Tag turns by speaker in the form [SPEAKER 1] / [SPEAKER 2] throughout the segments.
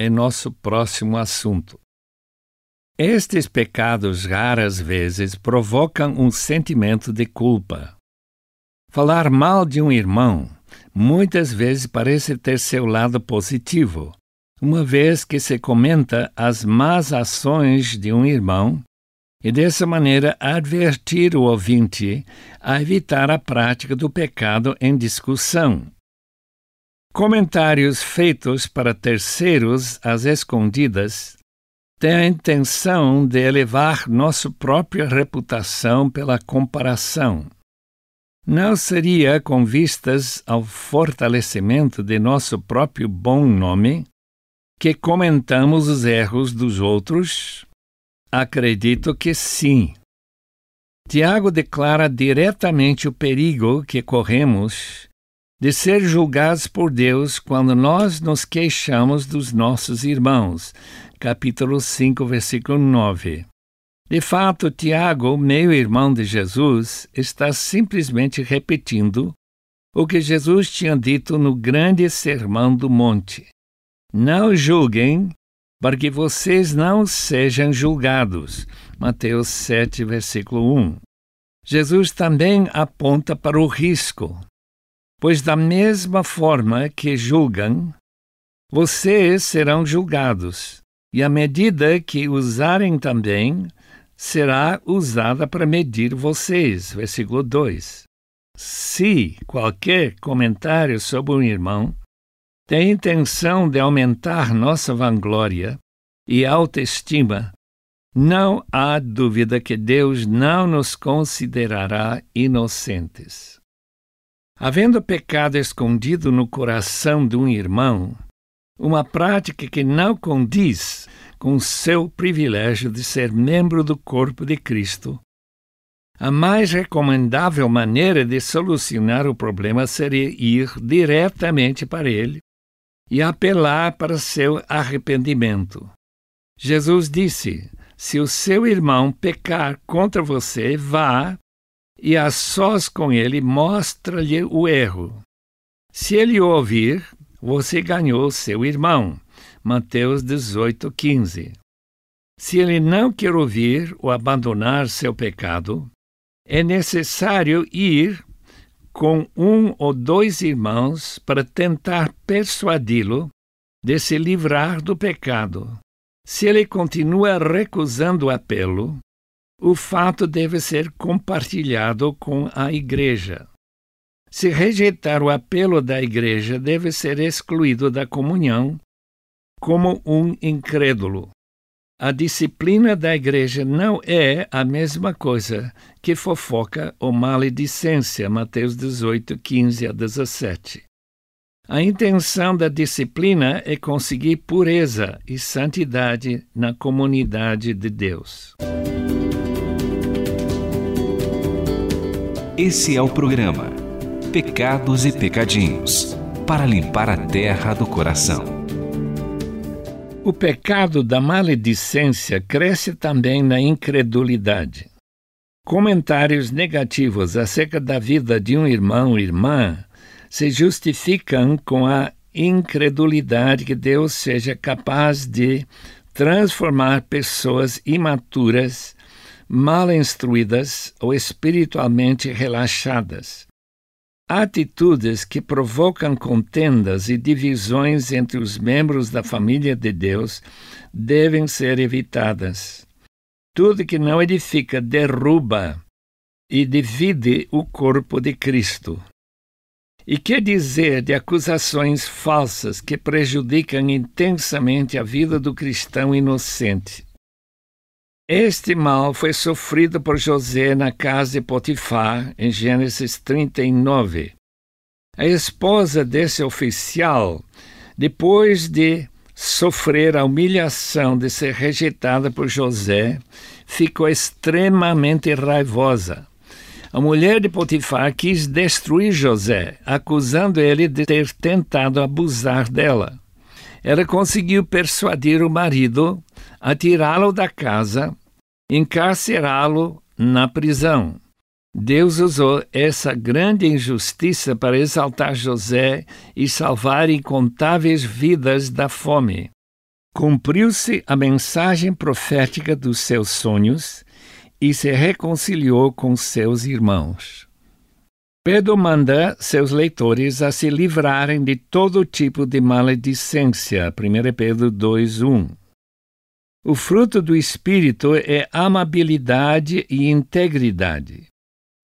[SPEAKER 1] é nosso próximo assunto. Estes pecados raras vezes provocam um sentimento de culpa. Falar mal de um irmão muitas vezes parece ter seu lado positivo, uma vez que se comenta as más ações de um irmão e dessa maneira advertir o ouvinte a evitar a prática do pecado em discussão. Comentários feitos para terceiros às escondidas tem a intenção de elevar nossa própria reputação pela comparação. Não seria com vistas ao fortalecimento de nosso próprio bom nome que comentamos os erros dos outros? Acredito que sim. Tiago declara diretamente o perigo que corremos de ser julgados por Deus quando nós nos queixamos dos nossos irmãos, capítulo 5, versículo 9. De fato, Tiago, meio-irmão de Jesus, está simplesmente repetindo o que Jesus tinha dito no grande Sermão do Monte. Não julguem, para que vocês não sejam julgados. Mateus 7, versículo 1. Jesus também aponta para o risco, pois da mesma forma que julgam, vocês serão julgados e a medida que usarem também será usada para medir vocês. Versículo 2. Se qualquer comentário sobre um irmão tem intenção de aumentar nossa vanglória e autoestima, não há dúvida que Deus não nos considerará inocentes. Havendo pecado escondido no coração de um irmão, uma prática que não condiz com seu privilégio de ser membro do corpo de Cristo. A mais recomendável maneira de solucionar o problema seria ir diretamente para ele e apelar para seu arrependimento. Jesus disse: Se o seu irmão pecar contra você, vá e a sós com ele mostra-lhe o erro. Se ele ouvir, você ganhou seu irmão. Mateus 18, 15. Se ele não quer ouvir ou abandonar seu pecado, é necessário ir com um ou dois irmãos para tentar persuadi-lo de se livrar do pecado. Se ele continua recusando o apelo, o fato deve ser compartilhado com a igreja. Se rejeitar o apelo da igreja, deve ser excluído da comunhão como um incrédulo. A disciplina da igreja não é a mesma coisa que fofoca ou maledicência, Mateus 18, 15 a 17. A intenção da disciplina é conseguir pureza e santidade na comunidade de Deus.
[SPEAKER 2] Esse é o programa Pecados e Pecadinhos para limpar a terra do coração.
[SPEAKER 1] O pecado da maledicência cresce também na incredulidade. Comentários negativos acerca da vida de um irmão ou irmã se justificam com a incredulidade que Deus seja capaz de transformar pessoas imaturas, mal instruídas ou espiritualmente relaxadas atitudes que provocam contendas e divisões entre os membros da família de Deus devem ser evitadas. Tudo que não edifica derruba e divide o corpo de Cristo. E que dizer de acusações falsas que prejudicam intensamente a vida do cristão inocente? Este mal foi sofrido por José na casa de Potifar, em Gênesis 39. A esposa desse oficial, depois de sofrer a humilhação de ser rejeitada por José, ficou extremamente raivosa. A mulher de Potifar quis destruir José, acusando ele de ter tentado abusar dela. Ela conseguiu persuadir o marido a tirá-lo da casa, encarcerá-lo na prisão. Deus usou essa grande injustiça para exaltar José e salvar incontáveis vidas da fome. Cumpriu-se a mensagem profética dos seus sonhos e se reconciliou com seus irmãos. Pedro manda seus leitores a se livrarem de todo tipo de maledicência. 1 Pedro 2:1. O fruto do espírito é amabilidade e integridade.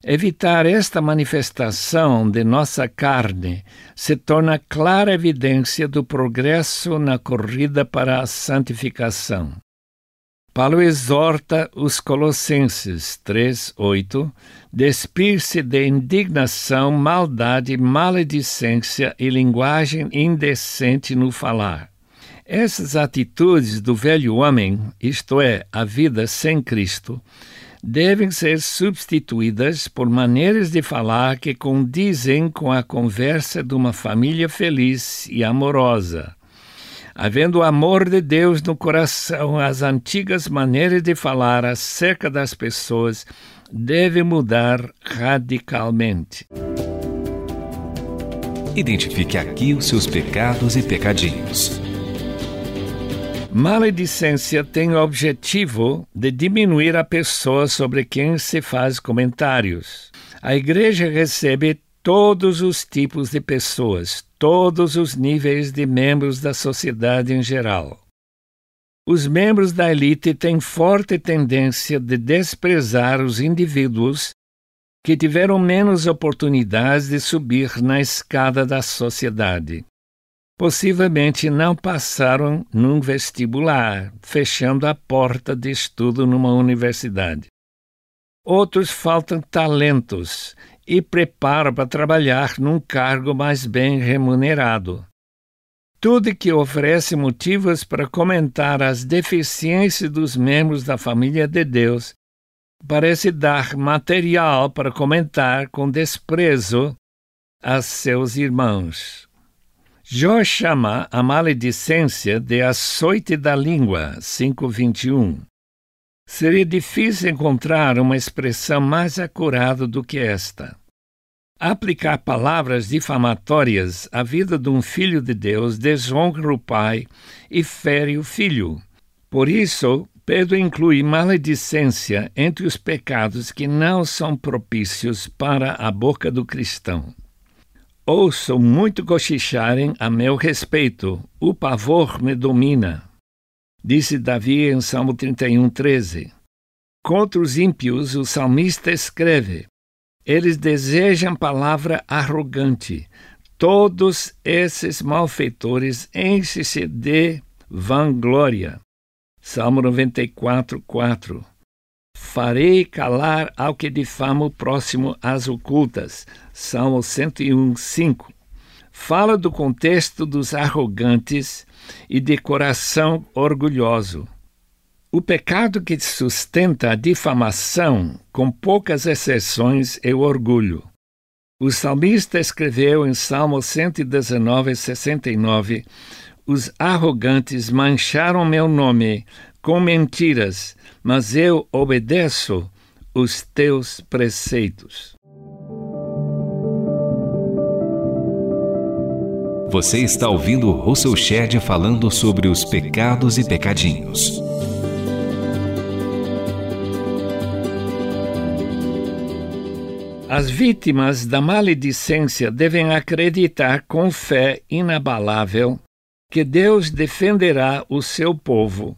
[SPEAKER 1] Evitar esta manifestação de nossa carne se torna clara evidência do progresso na corrida para a santificação. Paulo exorta os Colossenses 3:8 despir-se de indignação, maldade, maledicência e linguagem indecente no falar. Essas atitudes do velho homem, isto é, a vida sem Cristo, devem ser substituídas por maneiras de falar que condizem com a conversa de uma família feliz e amorosa. Havendo o amor de Deus no coração, as antigas maneiras de falar acerca das pessoas devem mudar radicalmente.
[SPEAKER 2] Identifique aqui os seus pecados e pecadinhos.
[SPEAKER 1] Maledicência tem o objetivo de diminuir a pessoa sobre quem se faz comentários. A igreja recebe todos os tipos de pessoas, todos os níveis de membros da sociedade em geral. Os membros da elite têm forte tendência de desprezar os indivíduos que tiveram menos oportunidades de subir na escada da sociedade possivelmente não passaram num vestibular, fechando a porta de estudo numa universidade. Outros faltam talentos e preparo para trabalhar num cargo mais bem remunerado. Tudo que oferece motivos para comentar as deficiências dos membros da família de Deus parece dar material para comentar com desprezo a seus irmãos. Jó chama a maledicência de açoite da língua, 521. Seria difícil encontrar uma expressão mais acurada do que esta. Aplicar palavras difamatórias à vida de um filho de Deus desonra o pai e fere o filho. Por isso, Pedro inclui maledicência entre os pecados que não são propícios para a boca do cristão. Ouço muito cochicharem a meu respeito, o pavor me domina. Disse Davi em Salmo 31, 13. Contra os ímpios, o salmista escreve: Eles desejam palavra arrogante. Todos esses malfeitores enchem-se de vanglória. Salmo 94, 4. Farei calar ao que difama o próximo às ocultas. Salmo 101, 5. Fala do contexto dos arrogantes e de coração orgulhoso. O pecado que sustenta a difamação, com poucas exceções, é o orgulho. O salmista escreveu em Salmo 119, 69: Os arrogantes mancharam meu nome com mentiras, mas eu obedeço os teus preceitos.
[SPEAKER 2] Você está ouvindo Russell Shedd falando sobre os pecados e pecadinhos.
[SPEAKER 1] As vítimas da maledicência devem acreditar com fé inabalável que Deus defenderá o seu povo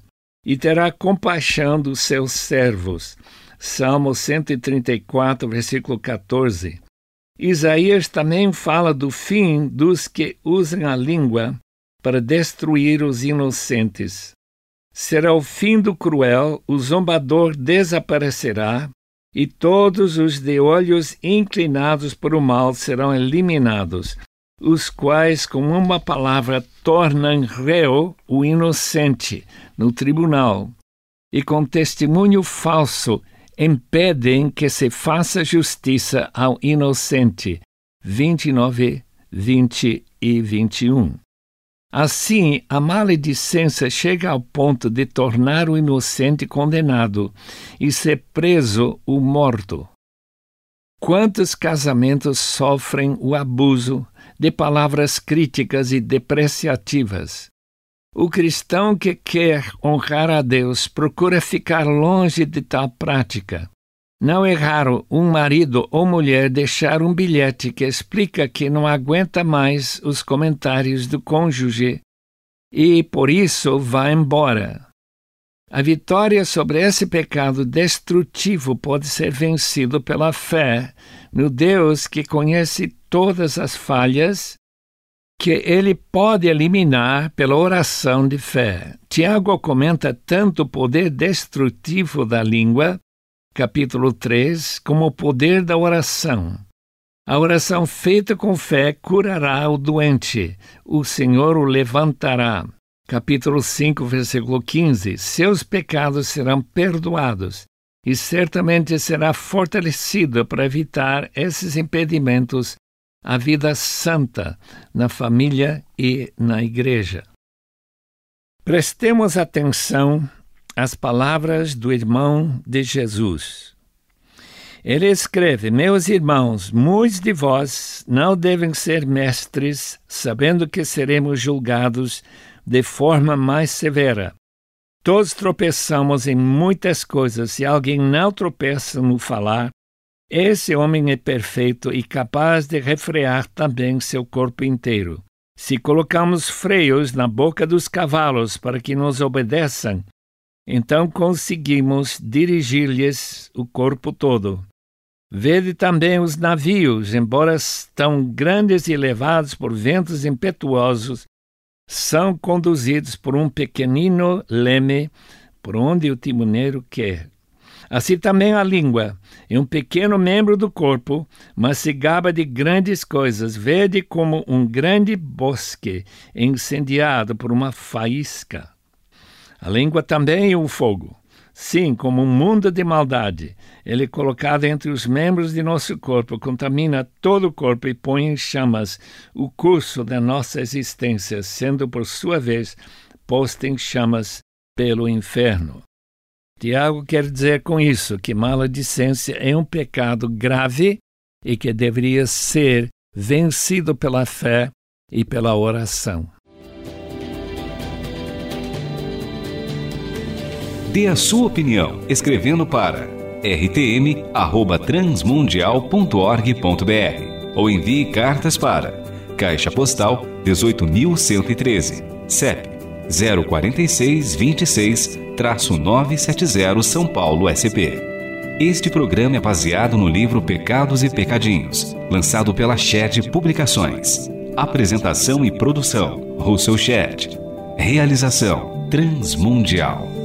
[SPEAKER 1] e terá compaixão dos seus servos. Salmo 134, versículo 14. Isaías também fala do fim dos que usam a língua para destruir os inocentes. Será o fim do cruel, o zombador desaparecerá, e todos os de olhos inclinados para o mal serão eliminados. os quais, com uma palavra, tornam réu o inocente no tribunal, e com testemunho falso impedem que se faça justiça ao inocente. 29, 20 e 21. Assim, a maledicência chega ao ponto de tornar o inocente condenado e ser preso o morto. Quantos casamentos sofrem o abuso de palavras críticas e depreciativas? O cristão que quer honrar a Deus procura ficar longe de tal prática. Não é raro um marido ou mulher deixar um bilhete que explica que não aguenta mais os comentários do cônjuge e, por isso, vai embora. A vitória sobre esse pecado destrutivo pode ser vencido pela fé no Deus que conhece todas as falhas que ele pode eliminar pela oração de fé. Tiago comenta tanto o poder destrutivo da língua capítulo 3, como o poder da oração. A oração feita com fé curará o doente, o Senhor o levantará. Capítulo 5, versículo 15: Seus pecados serão perdoados e certamente será fortalecido para evitar esses impedimentos à vida santa na família e na igreja. Prestemos atenção as palavras do irmão de Jesus. Ele escreve: Meus irmãos, muitos de vós não devem ser mestres, sabendo que seremos julgados de forma mais severa. Todos tropeçamos em muitas coisas. Se alguém não tropeça no falar, esse homem é perfeito e capaz de refrear também seu corpo inteiro. Se colocamos freios na boca dos cavalos para que nos obedeçam, então conseguimos dirigir-lhes o corpo todo. Vede também os navios, embora tão grandes e levados por ventos impetuosos, são conduzidos por um pequenino leme por onde o timoneiro quer. Assim também a língua é um pequeno membro do corpo, mas se gaba de grandes coisas. Vede como um grande bosque incendiado por uma faísca. A língua também é o fogo. Sim, como um mundo de maldade. Ele é colocado entre os membros de nosso corpo, contamina todo o corpo e põe em chamas o curso da nossa existência, sendo por sua vez posto em chamas pelo inferno. Tiago quer dizer com isso que maledicência é um pecado grave e que deveria ser vencido pela fé e pela oração.
[SPEAKER 2] Dê a sua opinião escrevendo para rtm@transmundial.org.br ou envie cartas para Caixa Postal 18113, CEP 04626-970 São Paulo SP. Este programa é baseado no livro Pecados e Pecadinhos, lançado pela Chat Publicações. Apresentação e produção: Russell Chat. Realização: Transmundial.